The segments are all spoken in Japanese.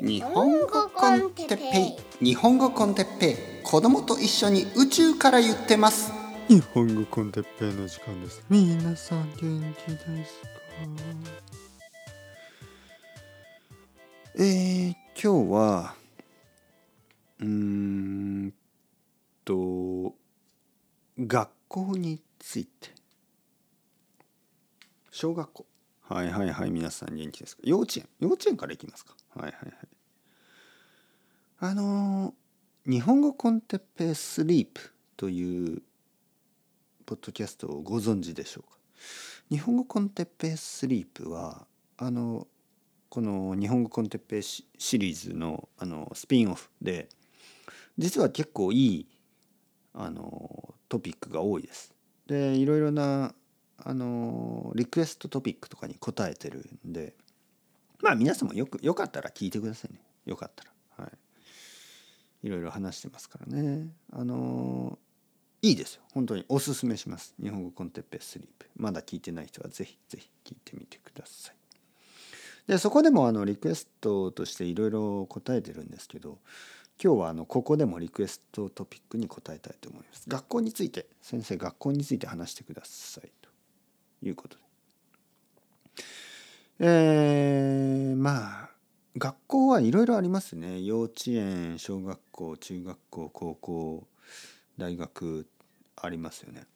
日本語コンテッペイ日本語コンテッペイ子供と一緒に宇宙から言ってます日本語コンテッペイの時間です。皆さん元気ですか？えー、今日は、うーんと、学校について。小学校。はいはいはい、皆さん元気ですか？幼稚園？幼稚園からいきますか？はいはいはい。あのー、日本語 con Teppei Sleep というポッドキャストをご存知でしょうか？日本語 con Teppei Sleep はあのこの日本語 con Teppei シリーズのあのスピンオフで実は結構いいあのトピックが多いです。でいろいろなあのリクエストトピックとかに答えてるんでまあ皆さんもよくよかったら聞いてくださいね。よかったら。はい。いろいろ話してますからね。あのいいですよ。本当に。おすすめします。日本語コンテッペスリープ。まだ聞いてない人はぜひぜひ聞いてみてください。でそこでもあのリクエストとしていろいろ答えてるんですけど今日はあのここでもリクエストトピックに答えたいと思います。学校について。先生学校について話してくださいと。いうことでえー、まあ学校はいろいろありますね幼稚園小学校中学校高校大学ありますよね。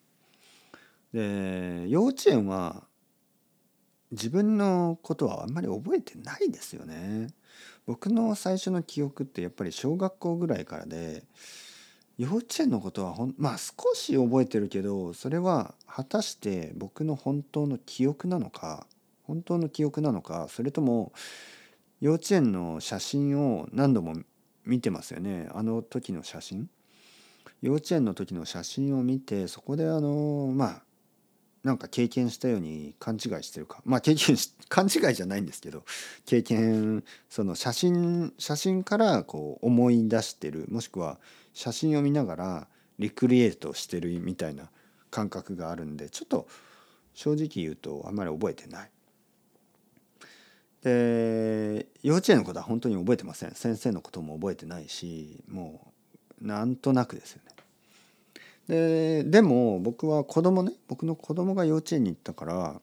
で幼稚園は自分のことはあんまり覚えてないですよね。僕の最初の記憶ってやっぱり小学校ぐらいからで幼稚園のことはほんまあ少し覚えてるけどそれは果たして僕の本当の記憶なのか本当の記憶なのかそれとも幼稚園の写真を何度も見てますよねあの時の写真。幼稚園の時の写真を見てそこであのまあなんか経験したように勘違いしてるかまあ経験 勘違いじゃないんですけど経験その写真写真からこう思い出してるもしくは写真を見ながらリクリエイトしてるみたいな感覚があるんでちょっと正直言うとあんまり覚えてない。で幼稚園のことは本当に覚えてません先生のことも覚えてないしもうなんとなくですよね。ででも僕は子供ね僕の子供が幼稚園に行ったから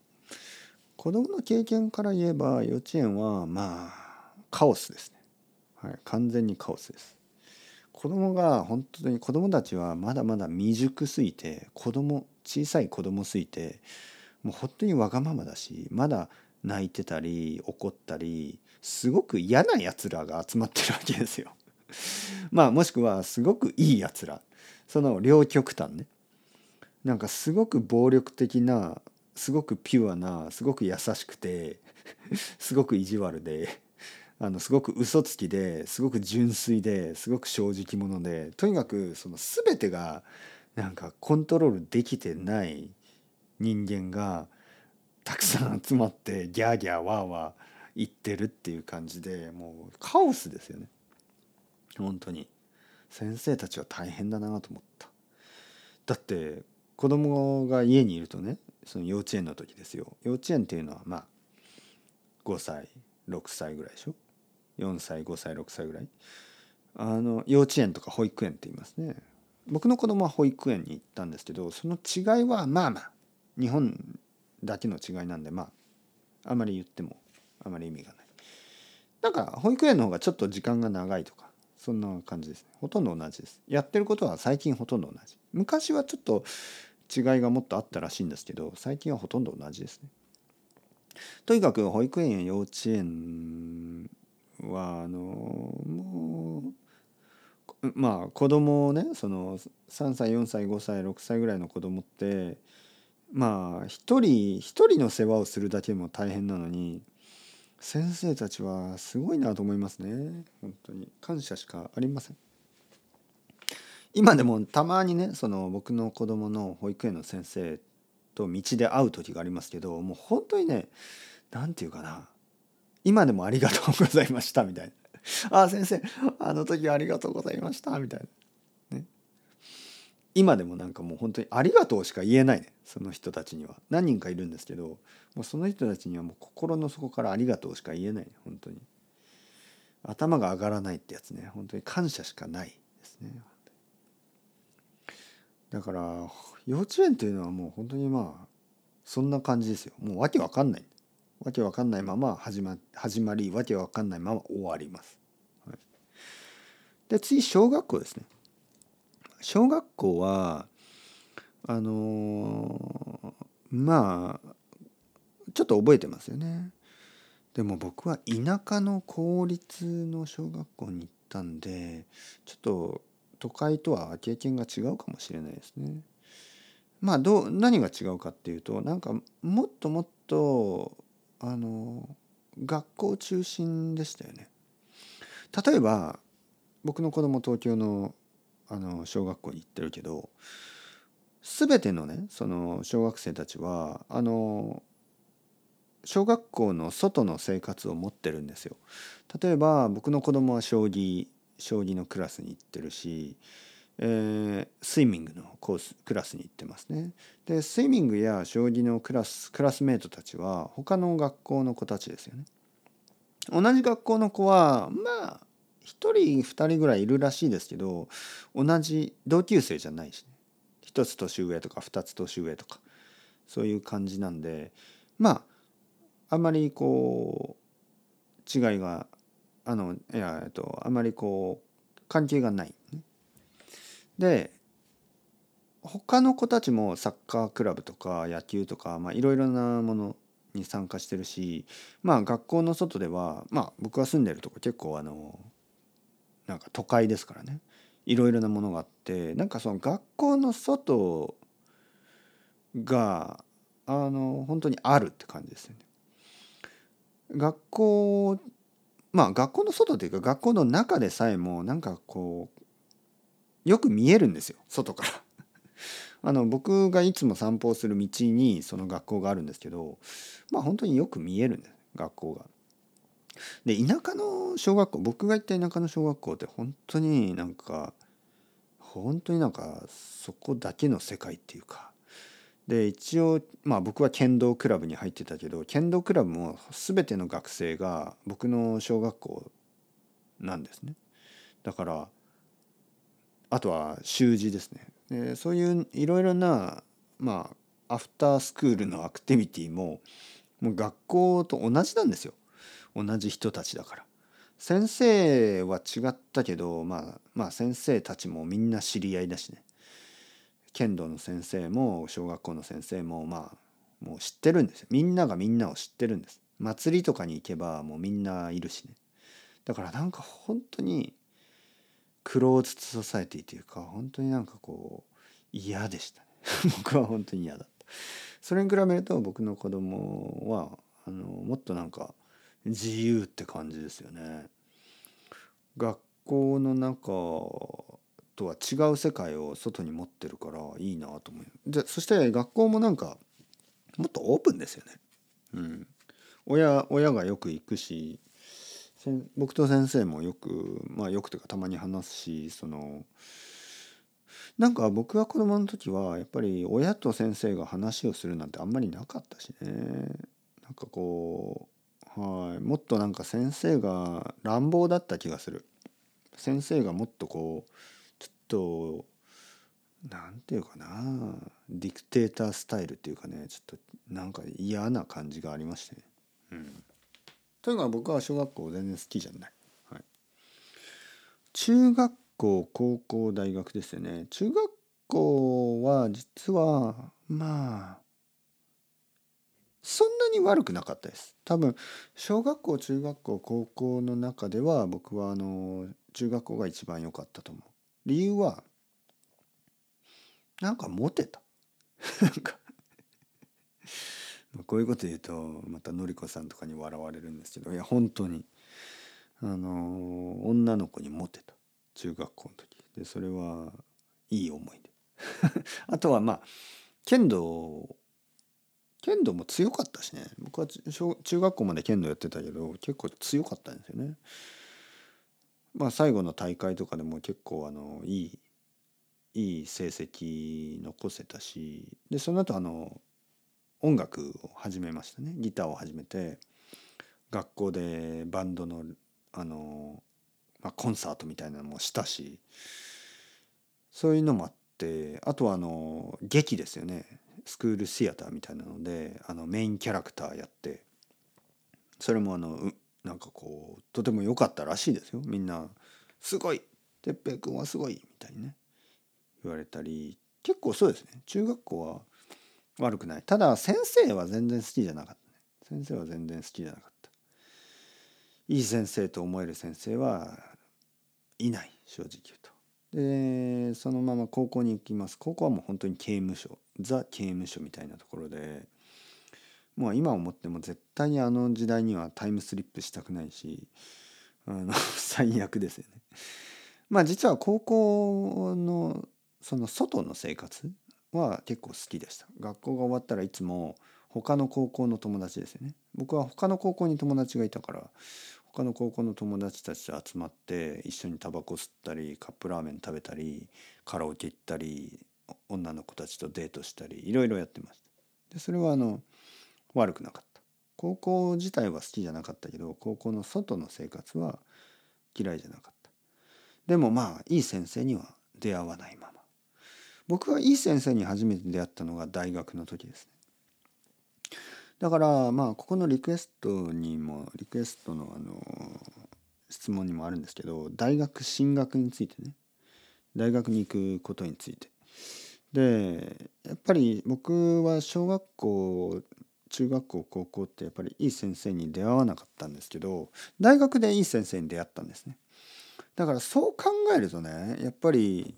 子供の経験から言えば幼稚園はまあカオスですね、はい、完全にカオスです。子供が本当に子供たちはまだまだ未熟すぎて子供小さい子供すぎてもう本当にわがままだしまだ泣いてたり怒ったりすごく嫌なやつらが集まってるわけですよ。まあもしくはすごくいいやつら。その両極端ねなんかすごく暴力的なすごくピュアなすごく優しくて すごく意地悪であのすごく嘘つきですごく純粋ですごく正直者でとにかくその全てがなんかコントロールできてない人間がたくさん集まってギャーギャーワーワー言ってるっていう感じでもうカオスですよね本当に。先生たちは大変だなと思った。だって子供が家にいるとねその幼稚園の時ですよ。幼稚園っていうのはまあ5歳6歳ぐらいでしょ？4歳5歳6歳ぐらい？あの幼稚園とか保育園って言いますね。僕の子供は保育園に行ったんですけどその違いはまあまあ日本だけの違いなんでまああまり言ってもあまり意味がない。なんか保育園の方がちょっと時間が長いとかそんな感じですね。ほとんど同じです。やってることは最近ほとんど同じ。昔はちょっと違いがもっとあったらしいんですけど最近はほとんど同じですね。とにかく保育園や幼稚園はあのもうまあ子供をねその3歳4歳5歳6歳ぐらいの子供ってまあ一人一人の世話をするだけでも大変なのに先生たちはすごいなと思いますね。本当に。感謝しかありません。今でもたまにねその僕の子供の保育園の先生と道で会う時がありますけどもう本当にね何て言うかな。今でもありがとうございましたみたいな「ああ先生あの時ありがとうございました」みたいな。今でもなんかもう本当に「ありがとう」しか言えないねその人たちには。何人かいるんですけどもうその人たちにはもう心の底から「ありがとう」しか言えない本当に。頭が上がらないってやつね。本当に感謝しかないですね。だから幼稚園っていうのはもう本当にまあそんな感じですよ。もうわけわかんない。わけわかんないまま始ま始まりわけわかんないまま終わります、はい、で次小学校ですね。小学校はあの、まあちょっと覚えてますよねでも僕は田舎の公立の小学校に行ったんでちょっと都会とは経験が違うかもしれないですね。まあどう何が違うかっていうとなんかもっともっとあの学校中心でしたよね。例えば僕の子供東京のあの小学校に行ってるけど全てのねその小学生たちはあの小学校の外の生活を持ってるんですよ。例えば僕の子供は将棋将棋のクラスに行ってるし、えー、スイミングのコースクラスに行ってますね。でスイミングや将棋のクラスクラスメートたちは他の学校の子たちですよね。同じ学校の子はまあ1人2人ぐらいいるらしいですけど同じ同級生じゃないしね1つ年上とか2つ年上とかそういう感じなんでまああんまりこう違いがあのいやえっとあんまりこう関係がない、ね。で他の子たちもサッカークラブとか野球とかいろいろなものに参加してるしまあ学校の外ではまあ僕が住んでるとこ結構あのなんか都会ですからねいろいろなものがあってなんかその学校の外があの本当にあるって感じですよね。学校まあ学校の外というか学校の中でさえもなんかこうよく見えるんですよ外から あの僕がいつも散歩をする道にその学校があるんですけどまあ本当によく見えるんです学校が。で田舎の小学校僕が行った田舎の小学校って本当になんか本当になんかそこだけの世界っていうか。で一応まあ僕は剣道クラブに入ってたけど剣道クラブも全ての学生が僕の小学校なんですね。だからあとは習字ですね。でそういういろいろなまあアフタースクールのアクティビティももう学校と同じなんですよ。同じ人たちだから。先生は違ったけどまあまあ先生たちもみんな知り合いだしね。剣道の先生も小学校の先生もまあもう知ってるんですよ。みんながみんなを知ってるんです。祭りとかに行けばもうみんないるしね。だからなんか本当にクローズソサエティというか本当になんかこう嫌でしたね。僕は本当に嫌だった。それに比べると僕の子供はあのもっとなんか自由って感じですよね。学校の中とは違う世界を外に持ってるからいいなと思うでそして学校もなんかもっとオープンですよね。うん、親親がよく行くし僕と先生もよくまあよくというかたまに話すしそのなんか僕が子供の時はやっぱり親と先生が話をするなんてあんまりなかったしね。なんかこうはいもっとなんか先生が乱暴だった気がする先生がもっとこうちょっと何て言うかなディクテータースタイルっていうかねちょっとなんか嫌な感じがありましてね。うん、というか僕は小学校全然好きじゃない。はい、中学校高校大学ですよね。中学校は実はまあそんなに悪くなかったです。多分小学校中学校高校の中では僕はあの中学校が一番良かったと思う。理由はなんかモテた。なんか。こういうこと言うとまたのりこさんとかに笑われるんですけどいや本当にあの女の子にモテた。中学校の時。でそれはいい思い出。あとはまあ剣道剣道も強かったしね。僕は小中学校まで剣道やってたけど結構強かったんですよね。まあ、最後の大会とかでも結構あのいいいい成績残せたしでその後あの音楽を始めましたね。ギターを始めて学校でバンドのあの、まあ、コンサートみたいなのもしたしそういうのもあってあとはあの劇ですよね。スクールシアターみたいなのであのメインキャラクターやってそれもあのなんかこうとても良かったらしいですよ。みんな「すごい！哲平君はすごい」みたいにね言われたり。結構そうですね。中学校は悪くない。ただ先生は全然好きじゃなかったね。先生は全然好きじゃなかった。いい先生と思える先生はいない。正直言うと。でそのまま高校に行きます。高校はもう本当に刑務所。ザ刑務所みたいなところでもう今思っても絶対にあの時代にはタイムスリップしたくないしあの 最悪ですよね。まあ実は高校のその外の生活は結構好きでした。学校が終わったらいつも他の高校の友達ですよね。僕は他の高校に友達がいたから他の高校の友達たちと集まって一緒にタバコ吸ったりカップラーメン食べたりカラオケ行ったり女の子たちとデートしたりいろいろやってました。でそれはあの悪くなかった。高校自体は好きじゃなかったけど高校の外の生活は嫌いじゃなかった。でもまあいい先生には出会わないまま。僕がいい先生に初めて出会ったのが大学の時ですね。だからまあここのリクエストにもリクエストのあの質問にもあるんですけど大学進学についてね大学に行くことについてでやっぱり僕は小学校中学校高校ってやっぱりいい先生に出会わなかったんですけど大学でいい先生に出会ったんですね。だからそう考えるとねやっぱり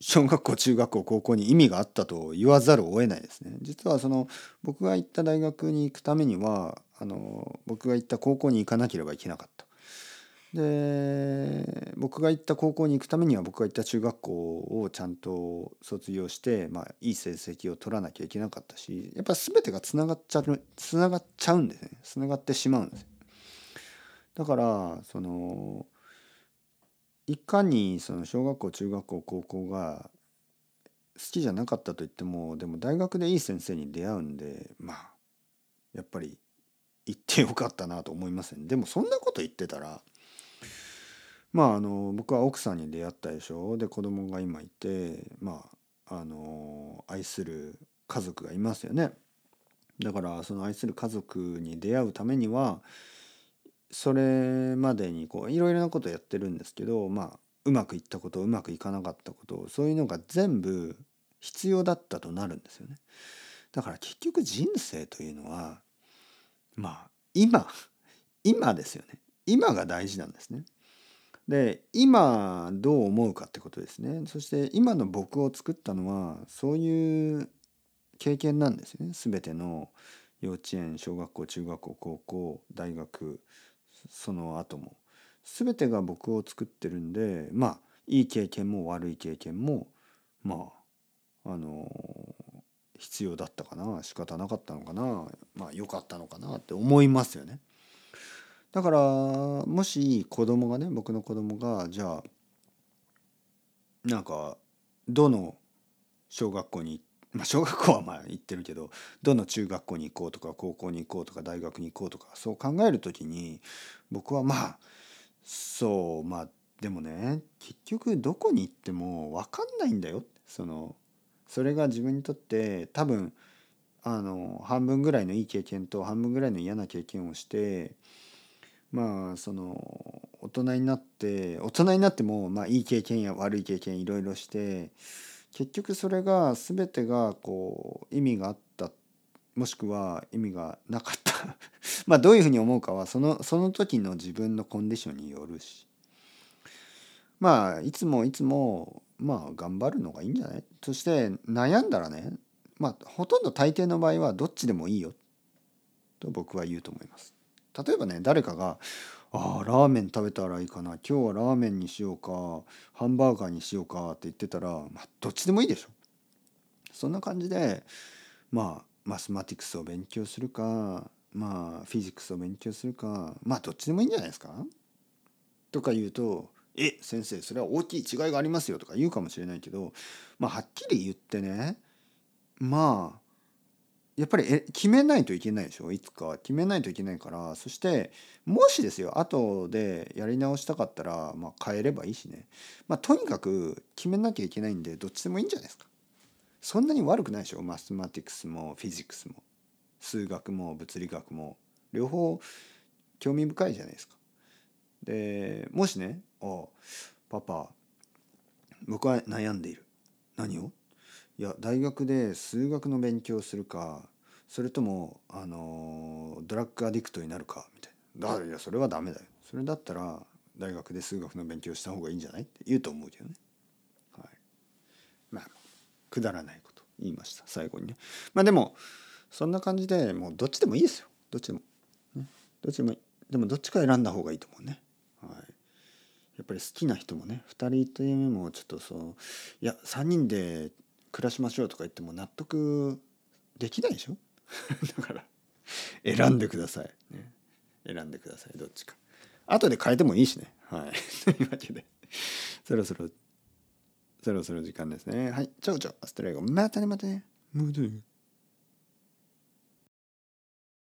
小学校中学校高校に意味があったと言わざるを得ないですね。実はその僕が行った大学に行くためにはあの僕が行った高校に行かなければいけなかった。で僕が行った高校に行くためには僕が行った中学校をちゃんと卒業して、まあ、いい成績を取らなきゃいけなかったしやっぱ全てがつながっちゃうつながっちゃうんですね。つながってしまうんですだからそのいかにその小学校中学校高校が好きじゃなかったと言ってもでも大学でいい先生に出会うんでまあやっぱり行ってよかったなと思いますねでもそんなこと言ってたらまああの僕は奥さんに出会ったでしょ？で子供が今いてまああの愛する家族がいますよね。だからその愛する家族に出会うためにはそれまでにこういろいろなことやってるんですけどまあうまくいったことうまくいかなかったことそういうのが全部必要だったとなるんですよね。だから結局人生というのはまあ今今ですよね今が大事なんですね。で今どう思うかってことですね。そして今の僕を作ったのはそういう経験なんですよね。全ての幼稚園小学校中学校高校大学その後も。全てが僕を作ってるんでまあいい経験も悪い経験もまああの必要だったかな。仕方なかったのかな。まあ良かったのかなって思いますよね。だからもし子供がね僕の子供がじゃあなんかどの小学校にまあ小学校はまあ行ってるけどどの中学校に行こうとか高校に行こうとか大学に行こうとかそう考える時に僕はまあそうまあでもね結局どこに行っても分かんないんだよ。そのそれが自分にとって多分あの半分ぐらいのいい経験と半分ぐらいの嫌な経験をしてまあその大人になって大人になってもまあいい経験や悪い経験いろいろして結局それが全てがこう意味があったもしくは意味がなかった。まあどういうふうに思うかはそのその時の自分のコンディションによるし。まあいつもいつもまあ頑張るのがいいんじゃない？そして悩んだらねまあほとんど大抵の場合はどっちでもいいよ。と僕は言うと思います。例えばね誰かが「ああラーメン食べたらいいかな今日はラーメンにしようかハンバーガーにしようか」って言ってたら、まあ、どっちでもいいでしょ。そんな感じでまあマスマティクスを勉強するかまあフィジックスを勉強するかまあどっちでもいいんじゃないですかとか言うと「え先生それは大きい違いがありますよ」とか言うかもしれないけどまあはっきり言ってねまあやっぱり決めないといけないでしょ？いつか決めないといけないから。そしてもしですよ後でやり直したかったら、まあ、変えればいいしね、まあ、とにかく決めなきゃいけないんでどっちでもいいんじゃないですか。そんなに悪くないでしょ？マスマティクスもフィジックスも数学も物理学も。両方興味深いじゃないですか。でもしね「あパパ僕は悩んでいる。何を？いや大学で数学の勉強をするかそれともあのドラッグアディクトになるかみたいな。だい。やそれはダメだよ。それだったら大学で数学の勉強した方がいいんじゃない？って言うと思うけどね。はい。まあくだらないこと言いました。最後にね。まあでもそんな感じでもうどっちでもいいですよ。どっちでも、ね、どっちでもいい。でもどっちか選んだ方がいいと思うね。はい。やっぱり好きな人もね2人というもちょっとそういや3人で暮らしましょうとか言っても納得できないでしょ？だから選んでください、ね、選んでくださいどっちか。後で変えてもいいしね。はい。というわけでそろそろそろそろ時間ですね。はい。ちょうちょアストレイゴまたねまたね。ムードゥ